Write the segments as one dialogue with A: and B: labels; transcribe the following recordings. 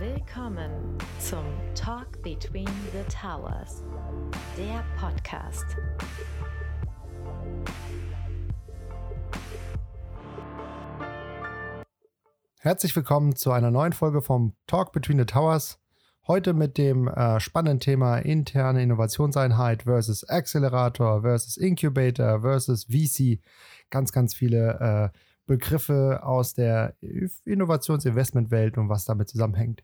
A: Willkommen zum Talk Between the Towers, der Podcast.
B: Herzlich willkommen zu einer neuen Folge vom Talk Between the Towers. Heute mit dem äh, spannenden Thema interne Innovationseinheit versus Accelerator versus Incubator versus VC. Ganz, ganz viele äh, Begriffe aus der Innovationsinvestmentwelt und was damit zusammenhängt.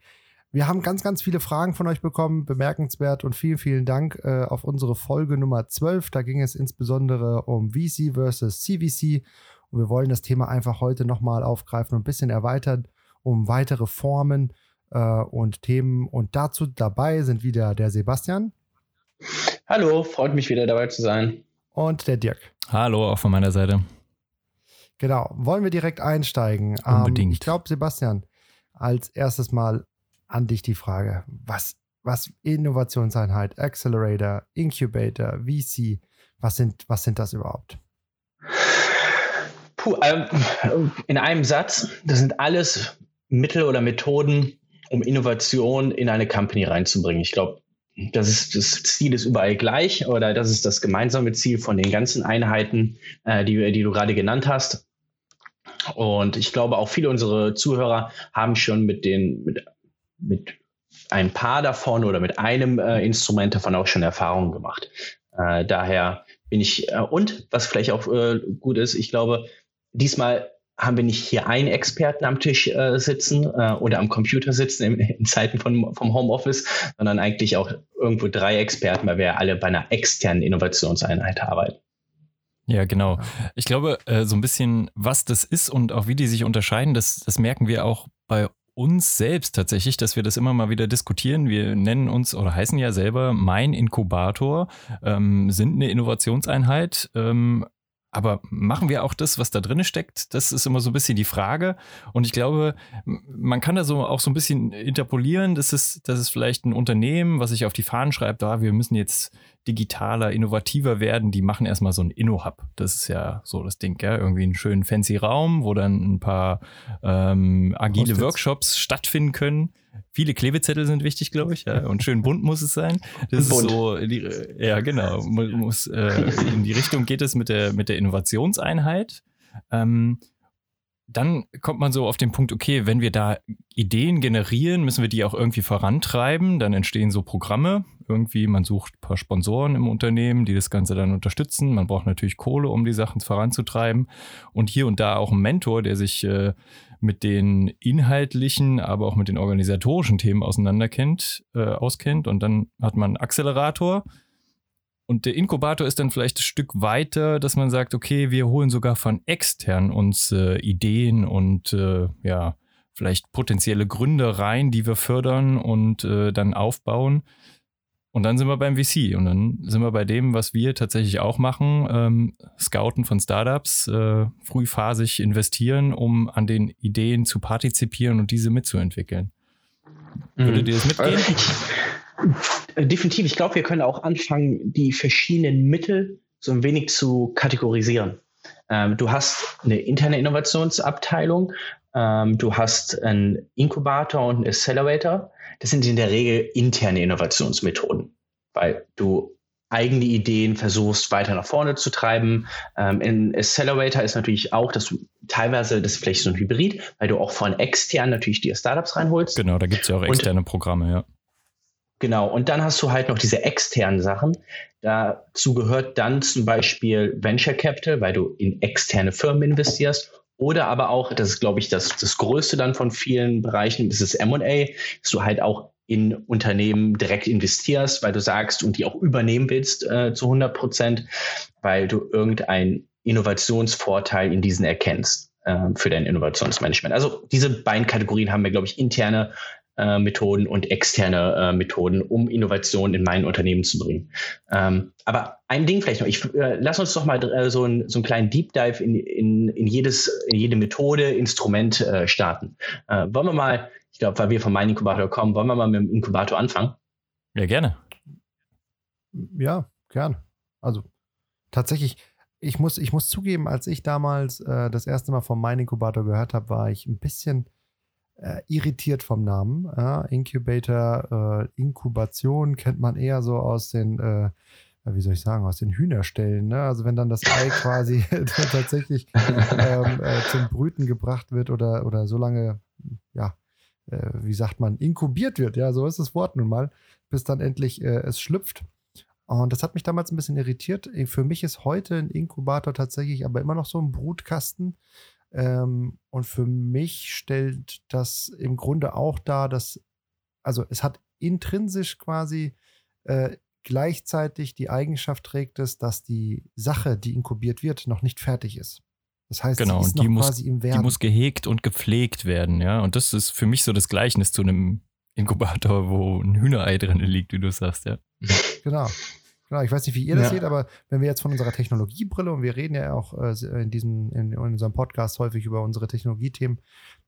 B: Wir haben ganz, ganz viele Fragen von euch bekommen, bemerkenswert und vielen, vielen Dank äh, auf unsere Folge Nummer 12. Da ging es insbesondere um VC versus CVC und wir wollen das Thema einfach heute nochmal aufgreifen und ein bisschen erweitern um weitere Formen äh, und Themen. Und dazu dabei sind wieder der Sebastian.
C: Hallo, freut mich wieder dabei zu sein.
B: Und der Dirk.
D: Hallo, auch von meiner Seite.
B: Genau, wollen wir direkt einsteigen?
D: Unbedingt.
B: Ähm, ich glaube, Sebastian, als erstes mal an dich die Frage, was, was Innovationseinheit, Accelerator, Incubator, VC, was sind, was sind das überhaupt?
C: Puh, ähm, in einem Satz, das sind alles Mittel oder Methoden, um Innovation in eine Company reinzubringen. Ich glaube, das ist das Ziel ist überall gleich oder das ist das gemeinsame Ziel von den ganzen Einheiten, äh, die, die du gerade genannt hast. Und ich glaube, auch viele unserer Zuhörer haben schon mit den mit, mit ein paar davon oder mit einem äh, Instrument davon auch schon Erfahrungen gemacht. Äh, daher bin ich äh, und was vielleicht auch äh, gut ist, ich glaube, diesmal haben wir nicht hier einen Experten am Tisch äh, sitzen äh, oder am Computer sitzen in, in Zeiten von, vom Homeoffice, sondern eigentlich auch irgendwo drei Experten, weil wir alle bei einer externen Innovationseinheit arbeiten.
D: Ja, genau. Ich glaube, äh, so ein bisschen, was das ist und auch wie die sich unterscheiden, das, das merken wir auch bei uns selbst tatsächlich, dass wir das immer mal wieder diskutieren. Wir nennen uns oder heißen ja selber Mein Inkubator, ähm, sind eine Innovationseinheit, ähm, aber machen wir auch das, was da drin steckt? Das ist immer so ein bisschen die Frage. Und ich glaube, man kann da so auch so ein bisschen interpolieren. Das ist, das ist vielleicht ein Unternehmen, was sich auf die Fahnen schreibt, da ah, wir müssen jetzt digitaler, innovativer werden. Die machen erstmal so ein Inno-Hub. Das ist ja so das Ding, ja. Irgendwie einen schönen fancy Raum, wo dann ein paar ähm, agile Workshops stattfinden können. Viele Klebezettel sind wichtig, glaube ich, ja. Und schön bunt muss es sein. Das bunt. ist so, die, ja, genau. Muss, äh, in die Richtung geht es mit der, mit der Innovationseinheit. Ähm, dann kommt man so auf den Punkt, okay, wenn wir da Ideen generieren, müssen wir die auch irgendwie vorantreiben. Dann entstehen so Programme. Irgendwie, man sucht ein paar Sponsoren im Unternehmen, die das Ganze dann unterstützen. Man braucht natürlich Kohle, um die Sachen voranzutreiben. Und hier und da auch ein Mentor, der sich äh, mit den inhaltlichen, aber auch mit den organisatorischen Themen auseinanderkennt, äh, auskennt. Und dann hat man einen Accelerator. Und der Inkubator ist dann vielleicht ein Stück weiter, dass man sagt, okay, wir holen sogar von extern uns äh, Ideen und äh, ja, vielleicht potenzielle Gründe rein, die wir fördern und äh, dann aufbauen. Und dann sind wir beim VC und dann sind wir bei dem, was wir tatsächlich auch machen, ähm, Scouten von Startups, äh, frühphasig investieren, um an den Ideen zu partizipieren und diese mitzuentwickeln.
C: Mhm. Würdet ihr das mitgehen? Definitiv. Ich glaube, wir können auch anfangen, die verschiedenen Mittel so ein wenig zu kategorisieren. Ähm, du hast eine interne Innovationsabteilung, ähm, du hast einen Inkubator und einen Accelerator. Das sind in der Regel interne Innovationsmethoden, weil du eigene Ideen versuchst weiter nach vorne zu treiben. Ähm, in Accelerator ist natürlich auch, dass du teilweise, das ist vielleicht so ein Hybrid, weil du auch von extern natürlich die Startups reinholst.
D: Genau, da gibt es ja auch externe und, Programme, ja.
C: Genau, und dann hast du halt noch diese externen Sachen. Dazu gehört dann zum Beispiel Venture Capital, weil du in externe Firmen investierst oder aber auch, das ist, glaube ich, das, das Größte dann von vielen Bereichen, das ist M&A, dass du halt auch in Unternehmen direkt investierst, weil du sagst und die auch übernehmen willst äh, zu 100 Prozent, weil du irgendeinen Innovationsvorteil in diesen erkennst äh, für dein Innovationsmanagement. Also diese beiden Kategorien haben wir, glaube ich, interne äh, Methoden und externe äh, Methoden, um Innovationen in mein Unternehmen zu bringen. Ähm, aber ein Ding vielleicht noch, ich äh, lass uns doch mal äh, so, ein, so einen kleinen Deep Dive in, in, in, jedes, in jede Methode, Instrument äh, starten. Äh, wollen wir mal, ich glaube, weil wir vom Mein Inkubator kommen, wollen wir mal mit dem Inkubator anfangen?
D: Ja, gerne.
B: Ja, gern. Also tatsächlich, ich muss, ich muss zugeben, als ich damals äh, das erste Mal vom Mein Inkubator gehört habe, war ich ein bisschen äh, irritiert vom Namen. Ja, Incubator, äh, Inkubation kennt man eher so aus den, äh, wie soll ich sagen, aus den Hühnerstellen. Ne? Also wenn dann das Ei quasi tatsächlich ähm, äh, zum Brüten gebracht wird oder, oder so lange, ja, äh, wie sagt man, inkubiert wird, ja, so ist das Wort nun mal, bis dann endlich äh, es schlüpft. Und das hat mich damals ein bisschen irritiert. Für mich ist heute ein Inkubator tatsächlich aber immer noch so ein Brutkasten. Ähm, und für mich stellt das im Grunde auch dar, dass, also es hat intrinsisch quasi äh, gleichzeitig die Eigenschaft trägt es, dass die Sache, die inkubiert wird, noch nicht fertig ist. Das heißt,
D: genau,
B: sie ist
D: die muss,
B: quasi im Werden.
D: Die muss gehegt und gepflegt werden, ja. Und das ist für mich so das Gleichnis zu einem Inkubator, wo ein Hühnerei drin liegt, wie du sagst, ja.
B: Genau. Genau, ich weiß nicht, wie ihr das
C: Ja.
B: seht, aber wenn wir jetzt von unserer Technologiebrille und wir reden ja auch äh, in diesem, in, in unserem Podcast häufig über unsere Technologiethemen,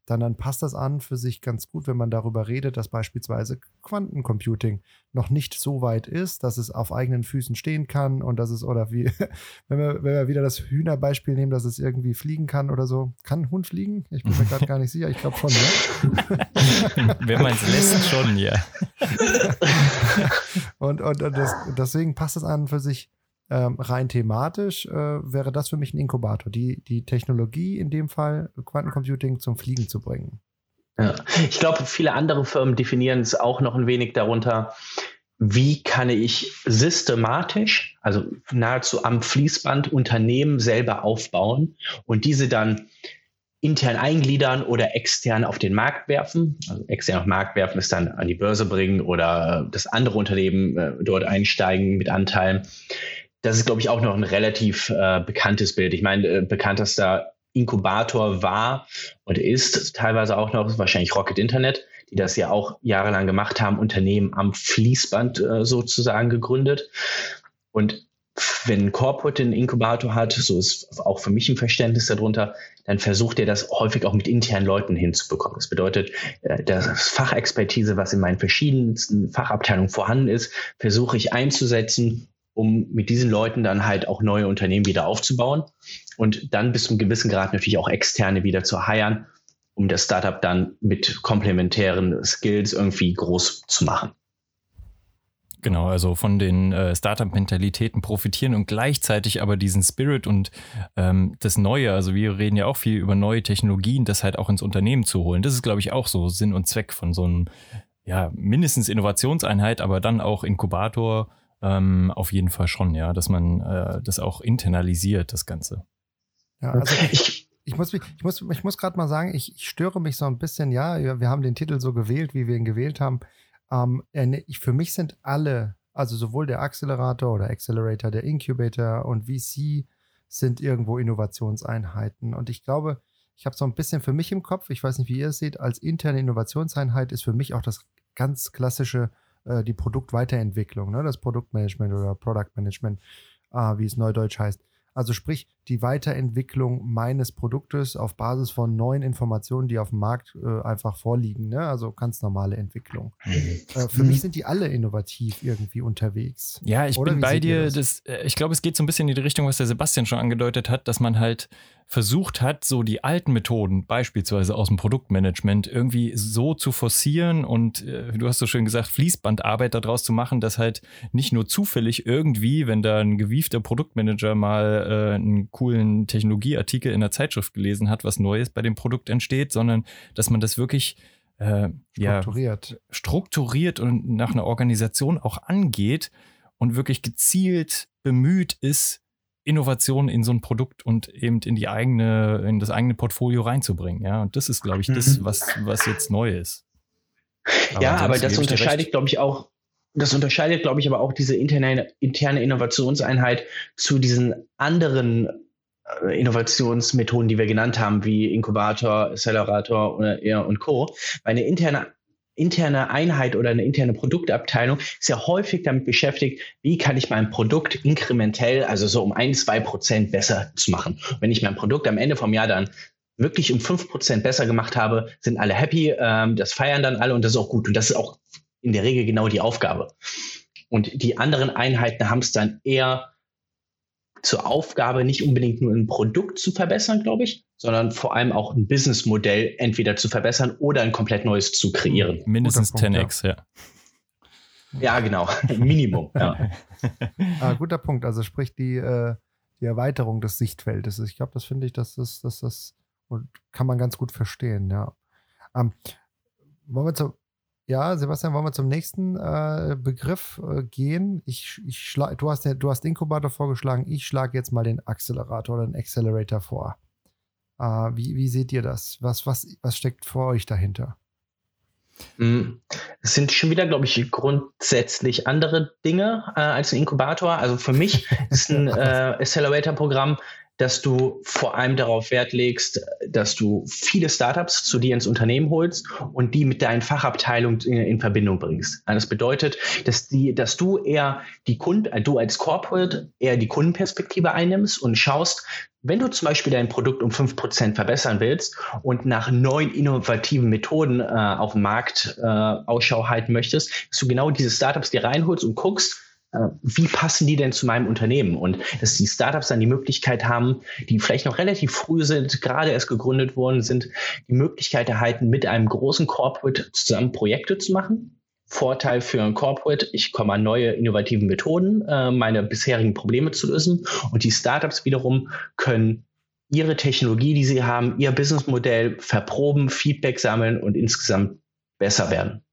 B: dann, dann passt das an für sich ganz gut, wenn man darüber redet, dass beispielsweise Quantencomputing noch nicht so weit ist, dass es auf eigenen Füßen stehen kann und dass es, oder wie, wenn wir, wenn wir wieder das Hühnerbeispiel nehmen, dass es irgendwie fliegen kann oder so. Kann ein Hund fliegen? Ich bin mir gerade gar nicht sicher. Ich glaube schon, ne?
D: Wenn man es lässt, schon, ja.
B: Und, und, und das, deswegen passt es an für sich ähm, rein thematisch, äh, wäre das für mich ein Inkubator, die, die Technologie in dem Fall, Quantencomputing zum Fliegen zu bringen.
C: Ja. Ich glaube, viele andere Firmen definieren es auch noch ein wenig darunter, wie kann ich systematisch, also nahezu am Fließband Unternehmen selber aufbauen und diese dann intern eingliedern oder extern auf den Markt werfen. Also extern auf den Markt werfen ist dann an die Börse bringen oder das andere Unternehmen äh, dort einsteigen mit Anteilen. Das ist, glaube ich, auch noch ein relativ äh, bekanntes Bild. Ich meine, äh, bekanntester Inkubator war und ist teilweise auch noch wahrscheinlich Rocket Internet, die das ja auch jahrelang gemacht haben, Unternehmen am Fließband äh, sozusagen gegründet. Und wenn ein Corporate einen Inkubator hat, so ist auch für mich ein Verständnis darunter, dann versucht er das häufig auch mit internen Leuten hinzubekommen. Das bedeutet, äh, das Fachexpertise, was in meinen verschiedensten Fachabteilungen vorhanden ist, versuche ich einzusetzen, um mit diesen Leuten dann halt auch neue Unternehmen wieder aufzubauen und dann bis zu einem gewissen Grad natürlich auch externe wieder zu heiren, um das Startup dann mit komplementären Skills irgendwie groß zu machen.
D: Genau, also von den äh, Startup-Mentalitäten profitieren und gleichzeitig aber diesen Spirit und ähm, das Neue, also wir reden ja auch viel über neue Technologien, das halt auch ins Unternehmen zu holen. Das ist, glaube ich, auch so Sinn und Zweck von so einem, ja, mindestens Innovationseinheit, aber dann auch Inkubator ähm, auf jeden Fall schon, ja, dass man äh, das auch internalisiert, das Ganze.
B: Ja, also ich, ich muss, ich muss, ich muss gerade mal sagen, ich, ich störe mich so ein bisschen, ja, wir wir haben den Titel so gewählt, wie wir ihn gewählt haben. Ähm, äh, ne, ich, für mich sind alle, also sowohl der Accelerator oder Accelerator, der Incubator und VC sind irgendwo Innovationseinheiten. Und ich glaube, ich habe so ein bisschen für mich im Kopf, ich weiß nicht, wie ihr es seht, als interne Innovationseinheit ist für mich auch das ganz klassische, äh, die Produktweiterentwicklung, ne? das Produktmanagement oder Product Management, äh, wie es neudeutsch heißt. Also sprich, die Weiterentwicklung meines Produktes auf Basis von neuen Informationen, die auf dem Markt äh, einfach vorliegen. Ne? Also ganz normale Entwicklung. Äh, für
C: Mhm.
B: mich sind die alle innovativ irgendwie unterwegs.
D: Ja, ich
B: Oder
D: bin bei dir.
B: das?
D: Das, äh, ich glaube, es geht so ein bisschen in die Richtung, was der Sebastian schon angedeutet hat, dass man halt versucht hat, so die alten Methoden, beispielsweise aus dem Produktmanagement, irgendwie so zu forcieren und äh, du hast so schön gesagt, Fließbandarbeit daraus zu machen, dass halt nicht nur zufällig irgendwie, wenn da ein gewiefter Produktmanager mal äh, einen coolen Technologieartikel in der Zeitschrift gelesen hat, was Neues bei dem Produkt entsteht, sondern dass man das wirklich äh, ja,
B: Strukturiert.
D: strukturiert und nach einer Organisation auch angeht und wirklich gezielt bemüht ist, Innovationen in so ein Produkt und eben in die eigene, in das eigene Portfolio reinzubringen. Ja, und das ist, glaube ich, das,
C: Mhm.
D: was, was jetzt neu ist.
C: ja,
D: ansonsten
C: aber das unterscheidet, glaube ich, auch, das unterscheidet, glaube ich, aber auch diese interne, interne Innovationseinheit zu diesen anderen äh, Innovationsmethoden, die wir genannt haben, wie Inkubator, Accelerator eher und Co. Weil eine interne interne Einheit oder eine interne Produktabteilung ist ja häufig damit beschäftigt, wie kann ich mein Produkt inkrementell, also so um ein, zwei Prozent besser zu machen. Wenn ich mein Produkt am Ende vom Jahr dann wirklich um fünf Prozent besser gemacht habe, sind alle happy, ähm, das feiern dann alle und das ist auch gut. Und das ist auch in der Regel genau die Aufgabe. Und die anderen Einheiten haben es dann eher zur Aufgabe, nicht unbedingt nur ein Produkt zu verbessern, glaube ich, sondern vor allem auch ein Businessmodell entweder zu verbessern oder ein komplett neues zu kreieren.
D: Mindestens Punkt, 10x, ja.
C: ja. Ja, genau. Minimum. Ja.
B: ah, guter Punkt. Also sprich die, äh, die Erweiterung des Sichtfeldes. Ich glaube, das finde ich, das ist, das, das kann man ganz gut verstehen, ja. Ähm, wollen wir zum, ja, Sebastian, wollen wir zum nächsten äh, Begriff äh, gehen? Ich, ich schlag, du, hast, du hast Inkubator vorgeschlagen, ich schlage jetzt mal den Accelerator oder den Accelerator vor. Äh, wie, wie seht ihr das? Was, was, was steckt vor euch dahinter?
C: Hm, es sind schon wieder, glaube ich, grundsätzlich andere Dinge äh, als ein Inkubator. Also für mich ist ein äh, Accelerator-Programm dass du vor allem darauf Wert legst, dass du viele Startups zu dir ins Unternehmen holst und die mit deinen Fachabteilungen in, in Verbindung bringst. Das bedeutet, dass die, dass du eher die Kunden, äh, du als Corporate eher die Kundenperspektive einnimmst und schaust, wenn du zum Beispiel dein Produkt um fünf Prozent verbessern willst und nach neuen innovativen Methoden äh, auf dem Markt äh, Ausschau halten möchtest, dass du genau diese Startups dir reinholst und guckst, wie passen die denn zu meinem Unternehmen? Und dass die Startups dann die Möglichkeit haben, die vielleicht noch relativ früh sind, gerade erst gegründet worden sind, die Möglichkeit erhalten, mit einem großen Corporate zusammen Projekte zu machen. Vorteil für ein Corporate, ich komme an neue innovative Methoden, äh, meine bisherigen Probleme zu lösen. Und die Startups wiederum können ihre Technologie, die sie haben, ihr Businessmodell verproben, Feedback sammeln und insgesamt besser werden.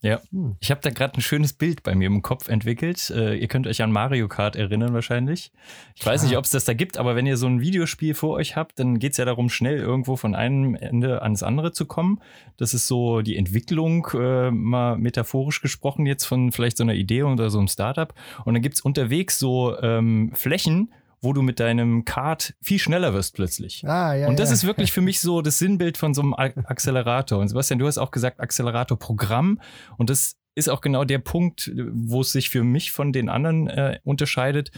D: Ja, hm. ich habe da gerade ein schönes Bild bei mir im Kopf entwickelt. Äh, ihr könnt euch an Mario Kart erinnern wahrscheinlich. Ich weiß nicht, ob es das da gibt, aber wenn ihr so ein Videospiel vor euch habt, dann geht es ja darum, schnell irgendwo von einem Ende ans andere zu kommen. Das ist so die Entwicklung, äh, mal metaphorisch gesprochen jetzt von vielleicht so einer Idee oder so einem Startup. Und dann gibt es unterwegs so ähm, Flächen, wo du mit deinem Kart viel schneller wirst plötzlich. Ah, ja, und das ja. ist wirklich für mich so das Sinnbild von so einem Accelerator. Und Sebastian, du hast auch gesagt Accelerator-Programm. Und das ist auch genau der Punkt, wo es sich für mich von den anderen äh, unterscheidet.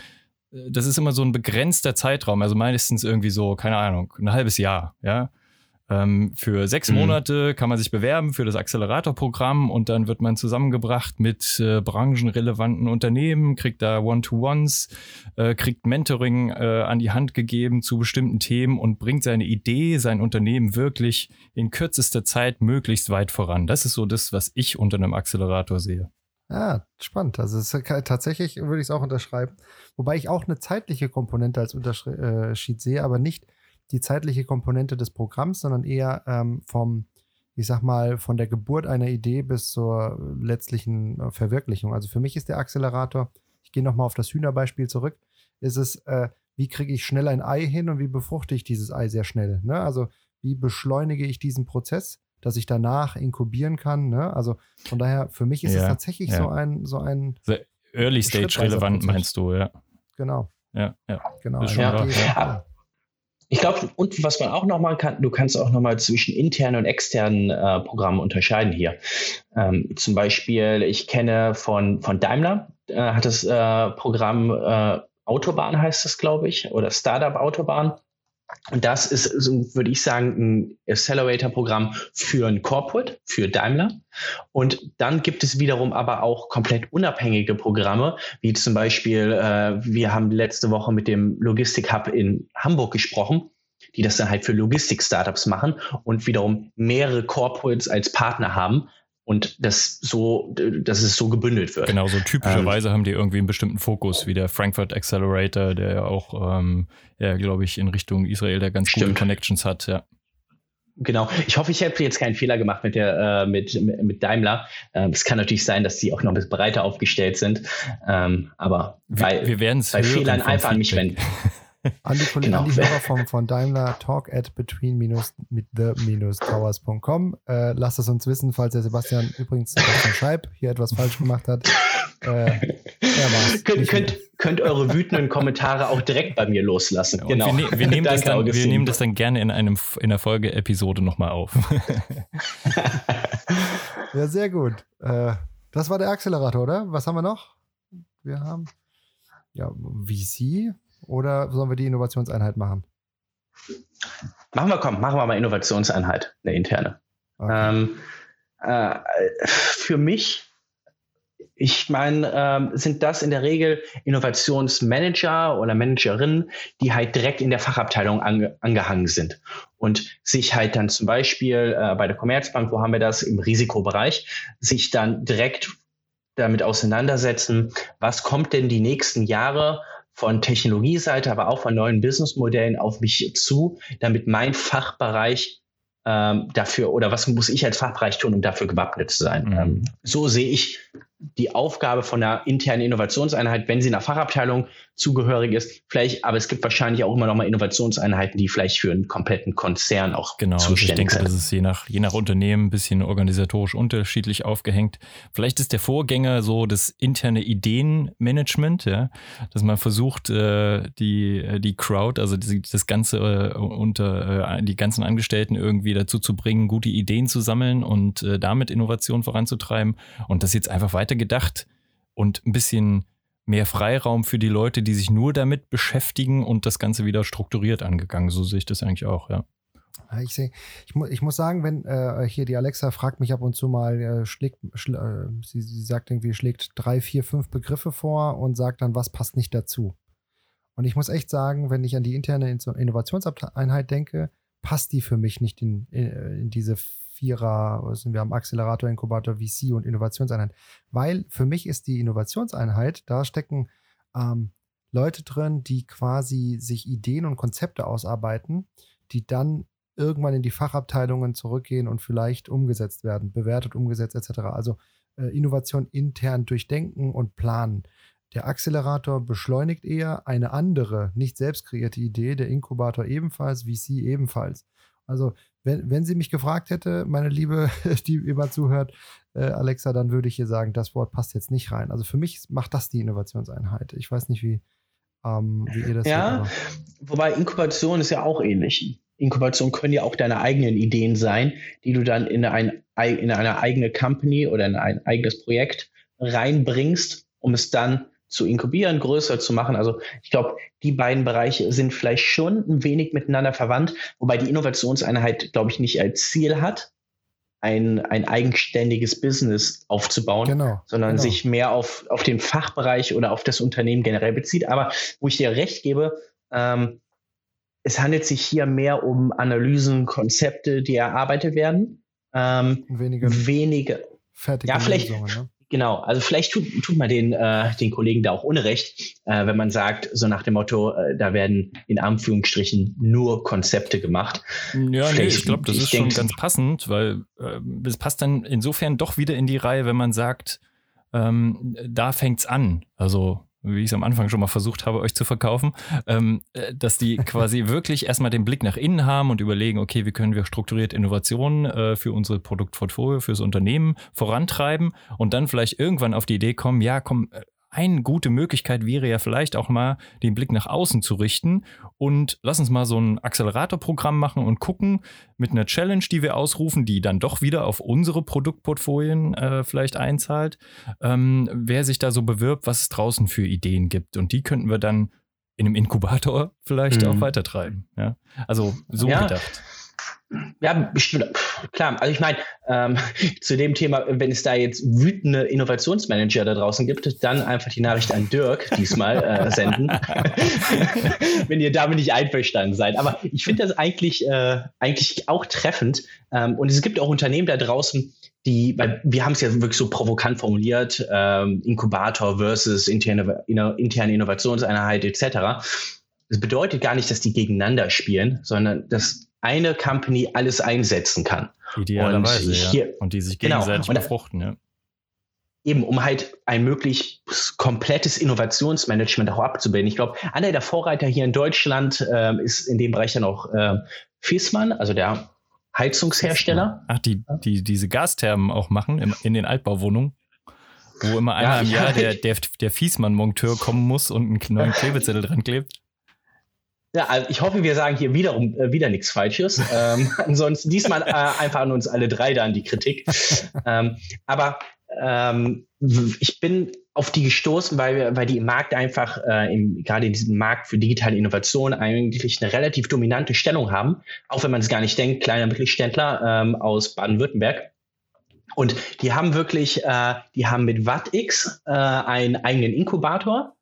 D: Das ist immer so ein begrenzter Zeitraum, also meistens irgendwie so, keine Ahnung, ein halbes Jahr, ja. Ähm, für sechs mhm. Monate kann man sich bewerben für das Accelerator-Programm und dann wird man zusammengebracht mit äh, branchenrelevanten Unternehmen, kriegt da One-to-Ones, äh, kriegt Mentoring äh, an die Hand gegeben zu bestimmten Themen und bringt seine Idee, sein Unternehmen wirklich in kürzester Zeit möglichst weit voran. Das ist so das, was ich unter einem Accelerator sehe.
B: Ah, spannend. Also tatsächlich würde ich es auch unterschreiben. Wobei ich auch eine zeitliche Komponente als Unterschied sehe, aber nicht die zeitliche Komponente des Programms, sondern eher ähm, vom, ich sag mal, von der Geburt einer Idee bis zur letztlichen äh, Verwirklichung. Also für mich ist der Accelerator, ich gehe nochmal auf das Hühnerbeispiel zurück, ist es, äh, wie kriege ich schnell ein Ei hin und wie befruchte ich dieses Ei sehr schnell. Ne? Also wie beschleunige ich diesen Prozess, dass ich danach inkubieren kann. Ne? Also von daher, für mich ist ja, es tatsächlich ja. so ein, so ein
D: Early Stage relevant, meinst du, ja.
B: Genau.
D: Ja, ja.
B: Genau.
C: Ja. ja. Ich glaube, und was man auch noch machen kann, du kannst auch noch mal zwischen internen und externen äh, Programmen unterscheiden hier. Ähm, zum Beispiel, ich kenne von, von Daimler, äh, hat das äh, Programm äh, Autobahn heißt das, glaube ich, oder Startup Autobahn. Und das ist, würde ich sagen, ein Accelerator-Programm für ein Corporate, für Daimler. Und dann gibt es wiederum aber auch komplett unabhängige Programme, wie zum Beispiel, äh, wir haben letzte Woche mit dem Logistik-Hub in Hamburg gesprochen, die das dann halt für Logistik-Startups machen und wiederum mehrere Corporates als Partner haben, und das so, dass es so gebündelt wird.
D: Genau, so typischerweise ähm, haben die irgendwie einen bestimmten Fokus, wie der Frankfurt Accelerator, der ja auch, ähm, ja, glaube ich, in Richtung Israel der ganz stimmt. gute Connections hat, ja.
C: Genau. Ich hoffe, ich habe jetzt keinen Fehler gemacht mit der äh, mit, mit Daimler. Ähm, es kann natürlich sein, dass sie auch noch ein bisschen breiter aufgestellt sind. Ähm, aber
D: bei, wir, wir
C: bei Fehlern einfach an mich wenden.
B: An die, genau. an die Hörer von, von Daimler, talk at between minus mit the minus towers.com. Äh, lasst es uns wissen, falls der Sebastian übrigens Sebastian Scheib hier etwas falsch gemacht hat. Äh,
C: könnt, könnt, könnt, eure wütenden Kommentare auch direkt bei mir loslassen.
D: Genau. Wir, ne wir, nehmen Danke, dann, wir, nehmen das dann, gerne in, einem, in einer Folge-Episode nochmal auf.
B: ja, sehr gut. Äh, das war der Accelerator, oder? Was haben wir noch? Wir haben ja VC, oder sollen wir die Innovationseinheit machen?
C: Machen wir, komm, machen wir mal Innovationseinheit, eine interne. Okay. Ähm, äh, für mich ich meine, ähm, sind das in der Regel Innovationsmanager oder Managerinnen, die halt direkt in der Fachabteilung ange angehangen sind und sich halt dann zum Beispiel äh, bei der Commerzbank, wo haben wir das im Risikobereich, sich dann direkt damit auseinandersetzen, was kommt denn die nächsten Jahre von Technologieseite, aber auch von neuen Businessmodellen auf mich zu, damit mein Fachbereich ähm, dafür oder was muss ich als Fachbereich tun, um dafür gewappnet zu sein. Mhm. Ähm, so sehe ich die Aufgabe von einer internen Innovationseinheit, wenn sie einer Fachabteilung zugehörig ist, vielleicht, aber es gibt wahrscheinlich auch immer noch mal Innovationseinheiten, die vielleicht für einen kompletten Konzern auch
D: genau, zuständig also ich denke, sind. das ist je nach, je nach Unternehmen ein bisschen organisatorisch unterschiedlich aufgehängt. Vielleicht ist der Vorgänger so das interne Ideenmanagement, ja, dass man versucht, äh, die, die Crowd, also das Ganze äh, unter äh, die ganzen Angestellten irgendwie dazu zu bringen, gute Ideen zu sammeln und damit Innovation voranzutreiben und das jetzt einfach weiter gedacht und ein bisschen mehr Freiraum für die Leute, die sich nur damit beschäftigen und das Ganze wieder strukturiert angegangen. So sehe ich das eigentlich auch, ja.
B: Ich, seh, ich, mu ich muss sagen, wenn äh, hier die Alexa fragt mich ab und zu mal, äh, schlägt, schl äh, sie, sie sagt irgendwie, schlägt drei, vier, fünf Begriffe vor und sagt dann, was passt nicht dazu. Und ich muss echt sagen, wenn ich an die interne Innovationseinheit denke, passt die für mich nicht in, in, in diese Vierer, sind wir am Accelerator, Inkubator, VC und Innovationseinheit. Weil für mich ist die Innovationseinheit, da stecken ähm, Leute drin, die quasi sich Ideen und Konzepte ausarbeiten, die dann irgendwann in die Fachabteilungen zurückgehen und vielleicht umgesetzt werden, bewertet, umgesetzt etc. Also äh, Innovation intern durchdenken und planen. Der Accelerator beschleunigt eher eine andere, nicht selbst kreierte Idee, der Inkubator ebenfalls, VC ebenfalls. Also wenn, wenn sie mich gefragt hätte, meine Liebe, die immer zuhört, äh, Alexa, dann würde ich ihr sagen, das Wort passt jetzt nicht rein. Also für mich macht das die Innovationseinheit. Ich weiß nicht, wie, ähm, wie ihr das
C: Ja, wobei Inkubation ist ja auch ähnlich. Inkubation können ja auch deine eigenen Ideen sein, die du dann in, ein, in eine eigene Company oder in ein eigenes Projekt reinbringst, um es dann zu inkubieren, größer zu machen. Also ich glaube, die beiden Bereiche sind vielleicht schon ein wenig miteinander verwandt, wobei die Innovationseinheit, glaube ich, nicht als Ziel hat, ein, ein eigenständiges Business aufzubauen, genau, sondern genau. sich mehr auf, auf den Fachbereich oder auf das Unternehmen generell bezieht. Aber wo ich dir recht gebe, ähm, es handelt sich hier mehr um Analysen, Konzepte, die erarbeitet werden. Ähm,
B: wenige,
C: wenige fertige
B: ja, vielleicht, Lösungen, ne?
C: Genau, also vielleicht tut, tut man den, äh, den Kollegen da auch Unrecht, äh, wenn man sagt, so nach dem Motto, äh, da werden in Anführungsstrichen nur Konzepte gemacht.
D: Ja, nee, ich glaube, das ich ist denk, schon ganz passend, weil äh, es passt dann insofern doch wieder in die Reihe, wenn man sagt, ähm, da fängt's an. Also wie ich es am Anfang schon mal versucht habe, euch zu verkaufen, ähm, äh, dass die quasi wirklich erstmal den Blick nach innen haben und überlegen, okay, wie können wir strukturiert Innovationen äh, für unsere Produktportfolio, fürs Unternehmen vorantreiben und dann vielleicht irgendwann auf die Idee kommen, ja, komm, äh, eine gute Möglichkeit wäre ja vielleicht auch mal den Blick nach außen zu richten und lass uns mal so ein Accelerator-Programm machen und gucken mit einer Challenge, die wir ausrufen, die dann doch wieder auf unsere Produktportfolien äh, vielleicht einzahlt, ähm, wer sich da so bewirbt, was es draußen für Ideen gibt. Und die könnten wir dann in einem Inkubator vielleicht mhm. auch weitertreiben. Ja? Also so ja. gedacht.
C: Ja, bestimmt. Klar, also ich meine, ähm, zu dem Thema, wenn es da jetzt wütende Innovationsmanager da draußen gibt, dann einfach die Nachricht an Dirk diesmal äh, senden, wenn ihr damit nicht einverstanden seid. Aber ich finde das eigentlich, äh, eigentlich auch treffend. Ähm, und es gibt auch Unternehmen da draußen, die, weil wir haben es ja wirklich so provokant formuliert, ähm, Inkubator versus interne, interne Innovationseinheit etc. Das bedeutet gar nicht, dass die gegeneinander spielen, sondern dass eine Company alles einsetzen kann.
D: Idealerweise, und, hier, ja. und die sich genau. gegenseitig genau. befruchten, ja.
C: Eben, um halt ein möglichst komplettes Innovationsmanagement auch abzubilden. Ich glaube, einer der Vorreiter hier in Deutschland äh, ist in dem Bereich dann auch äh, Fiesmann, also der Heizungshersteller.
D: Ach, die, die diese Gasthermen auch machen im, in den Altbauwohnungen, wo immer einmal ja, im Jahr der, der, der Fiesmann-Monteur kommen muss und einen neuen Klebezettel dran klebt.
C: Ja, also ich hoffe, wir sagen hier wiederum äh, wieder nichts Falsches. ähm, ansonsten diesmal äh, einfach an uns alle drei dann die Kritik. ähm, aber ähm, ich bin auf die gestoßen, weil, weil die im Markt einfach, äh, im, gerade in diesem Markt für digitale Innovation eigentlich eine relativ dominante Stellung haben, auch wenn man es gar nicht denkt, kleiner Mittelständler ähm, aus Baden-Württemberg. Und die haben wirklich, äh, die haben mit WattX äh, einen eigenen Inkubator,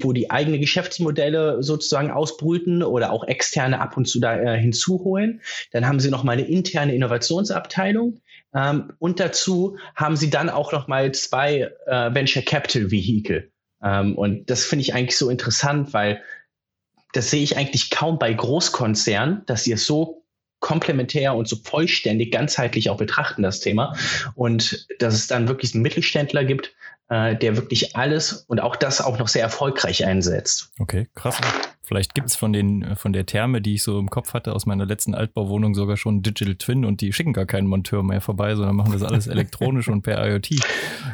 C: wo die eigene Geschäftsmodelle sozusagen ausbrüten oder auch externe ab und zu da äh, hinzuholen. Dann haben sie noch mal eine interne Innovationsabteilung. Ähm, und dazu haben sie dann auch noch mal zwei äh, Venture Capital Vehicle. Ähm, und das finde ich eigentlich so interessant, weil das sehe ich eigentlich kaum bei Großkonzernen, dass sie es so komplementär und so vollständig, ganzheitlich auch betrachten, das Thema. Und dass es dann wirklich einen Mittelständler gibt, äh, der wirklich alles und auch das auch noch sehr erfolgreich einsetzt.
D: Okay, krass. Vielleicht gibt es von, den, von der Therme, die ich so im Kopf hatte, aus meiner letzten Altbauwohnung sogar schon Digital Twin und die schicken gar keinen Monteur mehr vorbei, sondern machen das alles elektronisch und per IoT.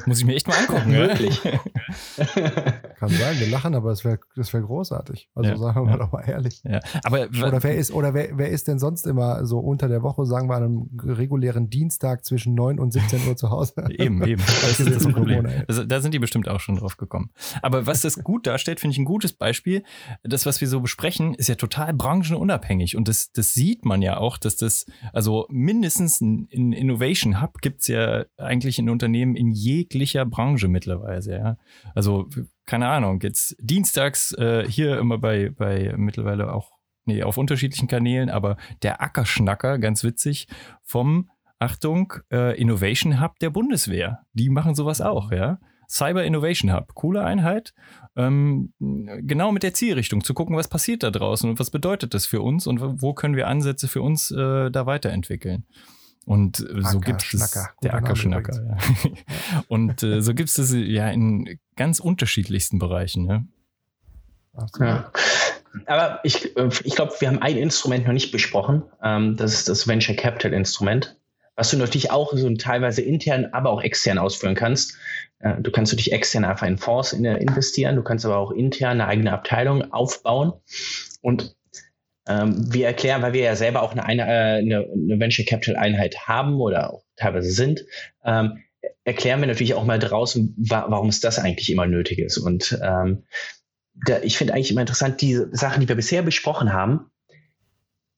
D: Muss ich mir echt mal angucken.
C: Wirklich.
B: Kann sein, wir lachen, aber das wäre das wär großartig. Also
D: Ja,
B: sagen wir mal
D: ja.
B: doch mal ehrlich.
D: Ja. Aber
B: Oder wer ist, oder wer, wer ist denn sonst immer so unter der Woche, sagen wir, an einem regulären Dienstag zwischen 9 und 17 Uhr zu Hause?
D: Eben, eben. Das ist das Problem. Also, da sind die bestimmt auch schon drauf gekommen. Aber was das gut darstellt, finde ich ein gutes Beispiel. Das, was wir so besprechen, ist ja total branchenunabhängig. Und das, das sieht man ja auch, dass das, also mindestens ein Innovation Hub gibt's ja eigentlich in Unternehmen in jeglicher Branche mittlerweile. Ja. Also, keine Ahnung, jetzt dienstags äh, hier immer bei, bei mittlerweile auch, nee, auf unterschiedlichen Kanälen, aber der Ackerschnacker, ganz witzig, vom Achtung, äh, Innovation Hub der Bundeswehr. Die machen sowas auch, ja. Cyber Innovation Hub, coole Einheit. Ähm, genau mit der Zielrichtung, zu gucken, was passiert da draußen und was bedeutet das für uns und wo können wir Ansätze für uns äh, da weiterentwickeln. Und äh, so gibt es
B: Ackerschnacker,
D: der Ackerschnacker. Ja. und äh, so gibt es das ja in ganz unterschiedlichsten Bereichen. Ne?
C: Ja. Aber ich, äh, ich glaube, wir haben ein Instrument noch nicht besprochen. Ähm, das ist das Venture Capital Instrument, was du natürlich auch so teilweise intern, aber auch extern ausführen kannst. Äh, Du kannst natürlich extern einfach in Fonds in- investieren, du kannst aber auch intern eine eigene Abteilung aufbauen. Und ähm, wir erklären, weil wir ja selber auch eine, äh, eine, eine Venture Capital Einheit haben oder auch teilweise sind, ähm, erklären wir natürlich auch mal draußen, wa warum es das eigentlich immer nötig ist. Und ähm, da, ich finde eigentlich immer interessant, diese Sachen, die wir bisher besprochen haben,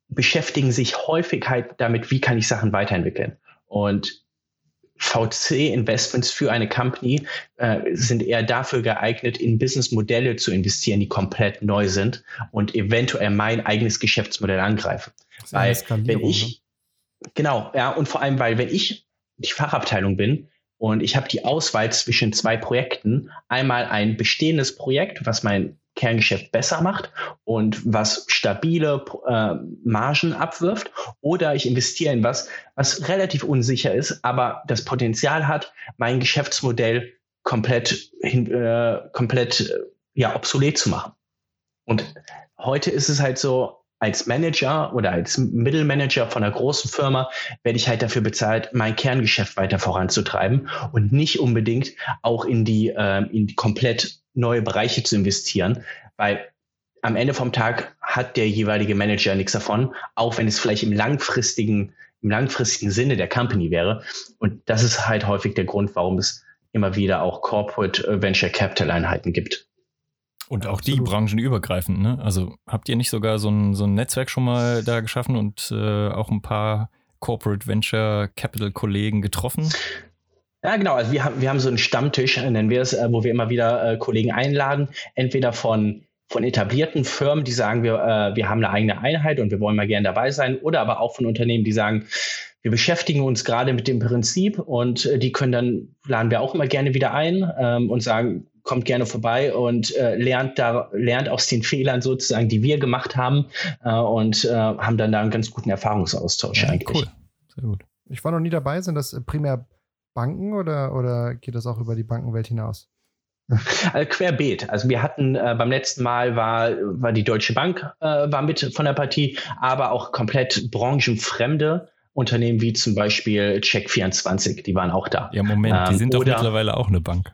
C: beschäftigen sich häufig halt damit, wie kann ich Sachen weiterentwickeln. Und VC-Investments für eine Company äh, sind eher dafür geeignet, in Businessmodelle zu investieren, die komplett neu sind und eventuell mein eigenes Geschäftsmodell angreifen. Weil wenn ich, genau, ja, und vor allem, weil wenn ich die Fachabteilung bin und ich habe die Auswahl zwischen zwei Projekten, einmal ein bestehendes Projekt, was mein Kerngeschäft besser macht und was stabile äh, Margen abwirft, oder ich investiere in was, was relativ unsicher ist, aber das Potenzial hat, mein Geschäftsmodell komplett, hin, äh, komplett äh, ja, obsolet zu machen. Und heute ist es halt so, als Manager oder als Mittelmanager von einer großen Firma werde ich halt dafür bezahlt, mein Kerngeschäft weiter voranzutreiben und nicht unbedingt auch in die, äh, in die komplett neue Bereiche zu investieren, weil am Ende vom Tag hat der jeweilige Manager nichts davon, auch wenn es vielleicht im langfristigen, im langfristigen Sinne der Company wäre. Und das ist halt häufig der Grund, warum es immer wieder auch Corporate äh, Venture Capital Einheiten gibt.
D: Und auch die
B: Absolut.
D: branchenübergreifend, ne? Also habt ihr nicht sogar so ein, so ein Netzwerk schon mal da geschaffen und äh, auch ein paar Corporate Venture Capital Kollegen getroffen?
C: Ja, genau. Also wir haben, wir haben so einen Stammtisch, äh, nennen wir es, äh, wo wir immer wieder äh, Kollegen einladen, entweder von, von etablierten Firmen, die sagen, wir, äh, wir haben eine eigene Einheit und wir wollen mal gerne dabei sein, oder aber auch von Unternehmen, die sagen, wir beschäftigen uns gerade mit dem Prinzip und äh, die können dann, laden wir auch immer gerne wieder ein ähm, und sagen, kommt gerne vorbei und äh, lernt da, lernt aus den Fehlern sozusagen, die wir gemacht haben äh, und äh, haben dann da einen ganz guten Erfahrungsaustausch eigentlich.
D: cool. Sehr gut.
B: Ich war noch nie dabei. Sind das primär Banken oder, oder geht das auch über die Bankenwelt hinaus?
C: Also querbeet. Also wir hatten äh, beim letzten Mal war, war die Deutsche Bank äh, war mit von der Partie, aber auch komplett branchenfremde Unternehmen wie zum Beispiel Check24, die waren auch da.
D: Ja, Moment, die
C: Ähm,
D: sind doch mittlerweile auch eine Bank.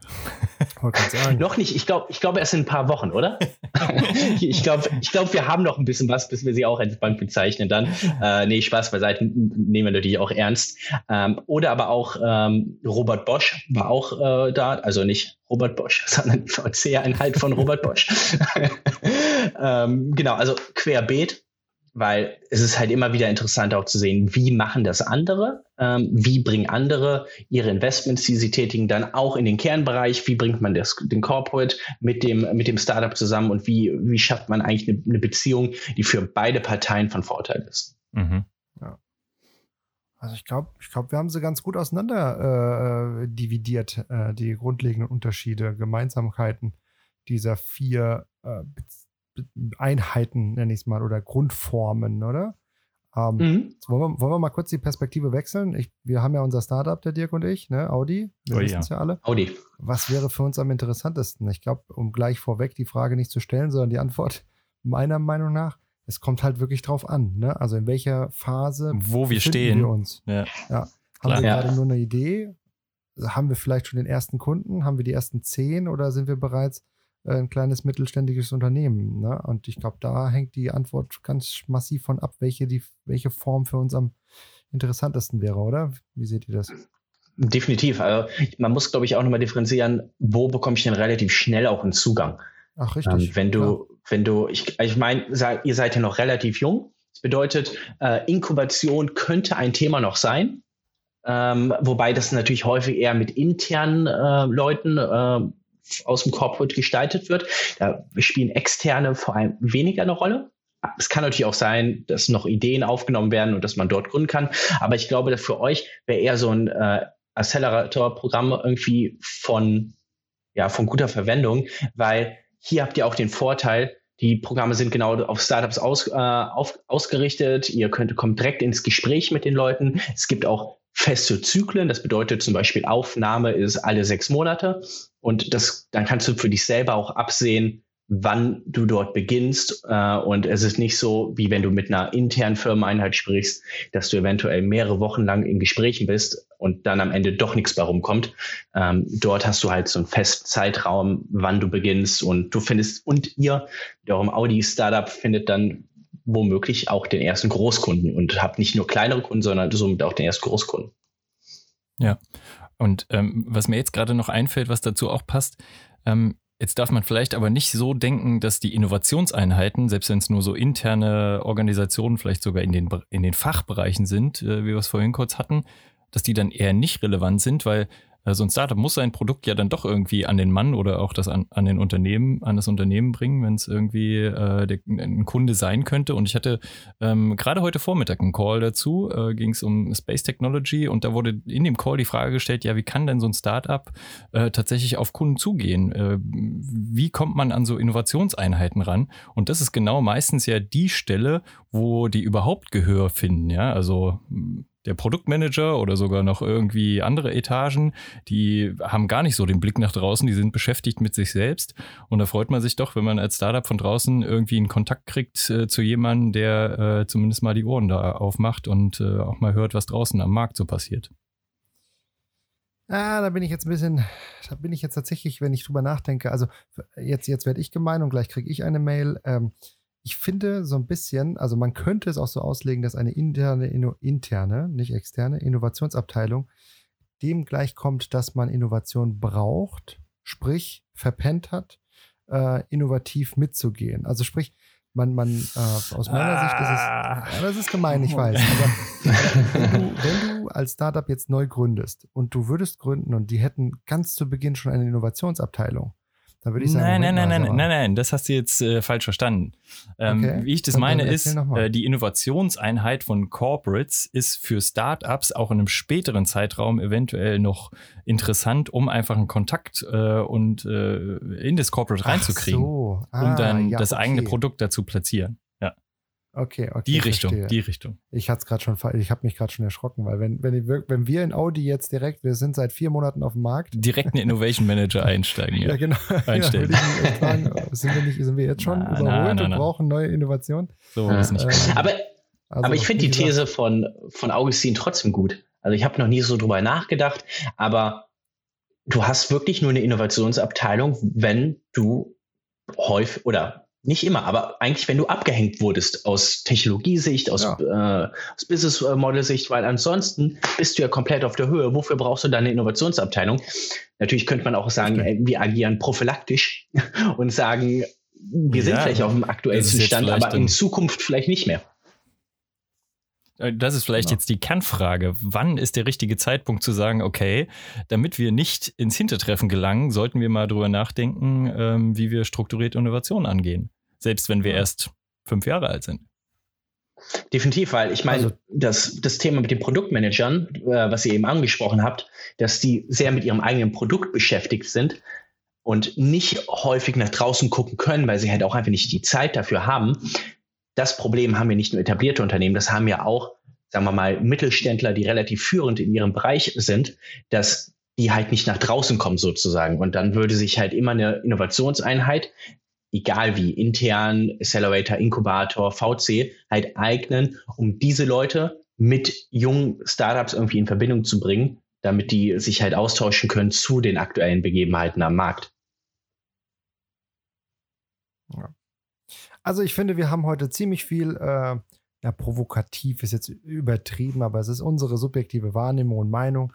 C: Noch nicht, ich glaube, ich glaube erst in ein paar Wochen, oder? ich glaube, ich glaube, wir haben noch ein bisschen was, bis wir sie auch als Bank bezeichnen dann. Äh, nee, Spaß beiseite, nehmen wir natürlich auch ernst. Ähm, oder aber auch ähm, Robert Bosch war auch äh, da, also nicht Robert Bosch, sondern die VC-Einheit von Robert Bosch. ähm, genau, also querbeet. Weil es ist halt immer wieder interessant auch zu sehen, wie machen das andere, ähm, wie bringen andere ihre Investments, die sie tätigen, dann auch in den Kernbereich, wie bringt man das, den Corporate mit dem, mit dem Startup zusammen und wie, wie schafft man eigentlich eine, eine Beziehung, die für beide Parteien von Vorteil ist. Mhm.
B: Ja. Also ich glaube, ich glaube, wir haben sie ganz gut auseinander äh, dividiert, äh, die grundlegenden Unterschiede, Gemeinsamkeiten dieser vier äh, Einheiten, nenne ich es mal, oder Grundformen, oder? Ähm, mhm. wollen, wir, wollen, wir, mal kurz die Perspektive wechseln? Ich, wir haben ja unser Startup, der Dirk und ich, ne? Audi. Wir oh, wissen es ja. ja alle.
C: Audi.
B: Was wäre für uns am interessantesten? Ich glaube, um gleich vorweg die Frage nicht zu stellen, sondern die Antwort meiner Meinung nach, es kommt halt wirklich drauf an, ne? Also in welcher Phase
D: wo wir stehen
B: wir uns. Ja. ja. Haben Klar, wir ja. gerade nur eine Idee? Haben wir vielleicht schon den ersten Kunden? Haben wir die ersten zehn oder sind wir bereits ein kleines mittelständisches Unternehmen. Ne? Und ich glaube, da hängt die Antwort ganz massiv von ab, welche, die, welche Form für uns am interessantesten wäre, oder? Wie seht ihr das?
C: Definitiv. Also man muss, glaube ich, auch nochmal differenzieren, wo bekomme ich denn relativ schnell auch einen Zugang?
B: Ach, richtig.
C: Ähm, wenn du, ja. wenn du, ich, ich meine, ihr seid ja noch relativ jung. Das bedeutet, äh, Inkubation könnte ein Thema noch sein. Ähm, wobei das natürlich häufig eher mit internen äh, Leuten äh, aus dem Corporate gestaltet wird. Da spielen externe vor allem weniger eine Rolle. Es kann natürlich auch sein, dass noch Ideen aufgenommen werden und dass man dort gründen kann. Aber ich glaube, für euch wäre eher so ein äh, Accelerator-Programm irgendwie von, ja, von guter Verwendung, weil hier habt ihr auch den Vorteil, die Programme sind genau auf Startups aus, äh, auf, ausgerichtet. Ihr könnt, kommt direkt ins Gespräch mit den Leuten. Es gibt auch feste Zyklen. Das bedeutet zum Beispiel Aufnahme ist alle sechs Monate. Und das, dann kannst du für dich selber auch absehen, wann du dort beginnst. Äh, und es ist nicht so, wie wenn du mit einer internen Firmeneinheit sprichst, dass du eventuell mehrere Wochen lang in Gesprächen bist und dann am Ende doch nichts bei rumkommt. Ähm, dort hast du halt so einen festen Zeitraum, wann du beginnst und du findest, und ihr, wiederum Audi Startup findet dann womöglich auch den ersten Großkunden und habt nicht nur kleinere Kunden, sondern somit auch den ersten Großkunden.
D: Ja, und ähm, was mir jetzt gerade noch einfällt, was dazu auch passt, ähm, Jetzt darf man vielleicht aber nicht so denken, dass die Innovationseinheiten, selbst wenn es nur so interne Organisationen vielleicht sogar in den, in den Fachbereichen sind, äh, wie wir es vorhin kurz hatten, dass die dann eher nicht relevant sind, weil so ein Startup muss sein Produkt ja dann doch irgendwie an den Mann oder auch das an, an den Unternehmen, an das Unternehmen bringen, wenn es irgendwie äh, der, ein Kunde sein könnte. Und ich hatte ähm, gerade heute Vormittag einen Call dazu, äh, ging es um Space Technology und da wurde in dem Call die Frage gestellt, ja, wie kann denn so ein Startup äh, tatsächlich auf Kunden zugehen? Äh, wie kommt man an so Innovationseinheiten ran? Und das ist genau meistens ja die Stelle, wo die überhaupt Gehör finden, ja, also der Produktmanager oder sogar noch irgendwie andere Etagen, die haben gar nicht so den Blick nach draußen, die sind beschäftigt mit sich selbst. Und da freut man sich doch, wenn man als Startup von draußen irgendwie einen Kontakt kriegt äh, zu jemandem, der äh, zumindest mal die Ohren da aufmacht und äh, auch mal hört, was draußen am Markt so passiert.
B: Ah, da bin ich jetzt ein bisschen, da bin ich jetzt tatsächlich, wenn ich drüber nachdenke, also jetzt, jetzt werde ich gemein und gleich kriege ich eine Mail. Ähm, ich finde so ein bisschen, also man könnte es auch so auslegen, dass eine interne, interne, nicht externe Innovationsabteilung dem gleichkommt, dass man Innovation braucht, sprich verpennt hat, äh, innovativ mitzugehen. Also sprich, man, man, äh, aus meiner ah. Sicht ist es, ah. ja, das ist gemein, ich weiß. Aber wenn, du, wenn du als Startup jetzt neu gründest und du würdest gründen und die hätten ganz zu Beginn schon eine Innovationsabteilung, da würde ich sagen,
D: nein, nein, nein, nein, nein, nein, nein, das hast du jetzt äh, falsch verstanden. Ähm, okay. Wie ich das dann meine ist, äh, die Innovationseinheit von Corporates ist für Startups auch in einem späteren Zeitraum eventuell noch interessant, um einfach einen Kontakt äh, und äh, in das Corporate reinzukriegen, so. ah, um dann ja, das okay. eigene Produkt dazu platzieren.
B: Okay, okay.
D: Die Richtung, verstehe. die Richtung.
B: Ich hatte gerade schon, ich habe mich gerade schon erschrocken, weil wenn, wenn, wenn wir in Audi jetzt direkt, wir sind seit vier Monaten auf dem Markt.
D: Direkt einen Innovation Manager einsteigen, ja.
B: ja, genau. Einstellen. Ja, fragen, sind, wir nicht, sind wir jetzt schon na, überholt na, na, und brauchen neue Innovationen?
C: So ist nicht. Ähm, aber, also, aber ich finde die These von, von Augustin trotzdem gut. Also ich habe noch nie so drüber nachgedacht, aber du hast wirklich nur eine Innovationsabteilung, wenn du häufig oder nicht immer, aber eigentlich, wenn du abgehängt wurdest aus Technologiesicht, aus, ja. äh, aus Business Model Sicht, weil ansonsten bist du ja komplett auf der Höhe. Wofür brauchst du deine Innovationsabteilung? Natürlich könnte man auch sagen, okay. wir agieren prophylaktisch und sagen, wir ja, sind vielleicht auf dem aktuellsten Stand, aber in Zukunft vielleicht nicht mehr.
D: äh, das ist vielleicht genau. jetzt die Kernfrage. Wann ist der richtige Zeitpunkt zu sagen, okay, damit wir nicht ins Hintertreffen gelangen, sollten wir mal drüber nachdenken, ähm, wie wir strukturiert Innovation angehen. Selbst wenn wir erst fünf Jahre alt sind.
C: Definitiv, weil ich meine, also, das, das Thema mit den Produktmanagern, äh, was ihr eben angesprochen habt, dass die sehr mit ihrem eigenen Produkt beschäftigt sind und nicht häufig nach draußen gucken können, weil sie halt auch einfach nicht die Zeit dafür haben. Das Problem haben wir nicht nur etablierte Unternehmen, das haben ja auch, sagen wir mal, Mittelständler, die relativ führend in ihrem Bereich sind, dass die halt nicht nach draußen kommen sozusagen. Und dann würde sich halt immer eine Innovationseinheit egal wie, intern, Accelerator, Inkubator, VC, halt eignen, um diese Leute mit jungen Startups irgendwie in Verbindung zu bringen, damit die sich halt austauschen können zu den aktuellen Begebenheiten am Markt.
B: Ja. Also ich finde, wir haben heute ziemlich viel, äh, ja, provokativ ist jetzt übertrieben, aber es ist unsere subjektive Wahrnehmung und Meinung.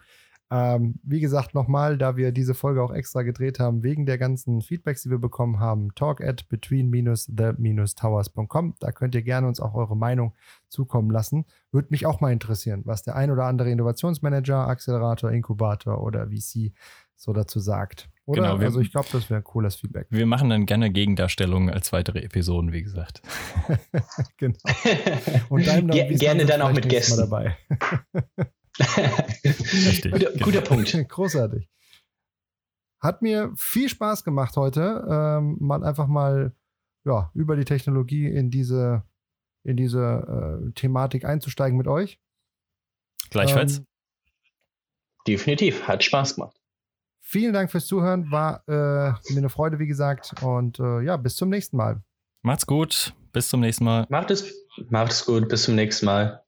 B: Ähm, wie gesagt, nochmal, da wir diese Folge auch extra gedreht haben, wegen der ganzen Feedbacks, die wir bekommen haben, talk at between-the-towers.com. Da könnt ihr gerne uns auch eure Meinung zukommen lassen. Würde mich auch mal interessieren, was der ein oder andere Innovationsmanager, Accelerator, Inkubator oder VC so dazu sagt. Oder? Genau, wir, also ich glaube, das wäre ein cooles Feedback.
D: Wir machen dann gerne Gegendarstellungen als weitere Episoden, wie gesagt.
C: genau. Und dann gerne dann auch mit Gästen
B: dabei.
C: Richtig, guter, genau. guter Punkt.
B: Großartig. Hat mir viel Spaß gemacht heute, ähm, mal einfach mal ja, über die Technologie in diese, in diese äh, Thematik einzusteigen mit euch.
D: Gleichfalls. Ähm,
C: Definitiv, hat Spaß gemacht.
B: Vielen Dank fürs Zuhören, war äh, mir eine Freude, wie gesagt. Und äh, ja, bis zum nächsten Mal.
D: Macht's gut, bis zum nächsten Mal.
C: Macht es, macht es gut, bis zum nächsten Mal.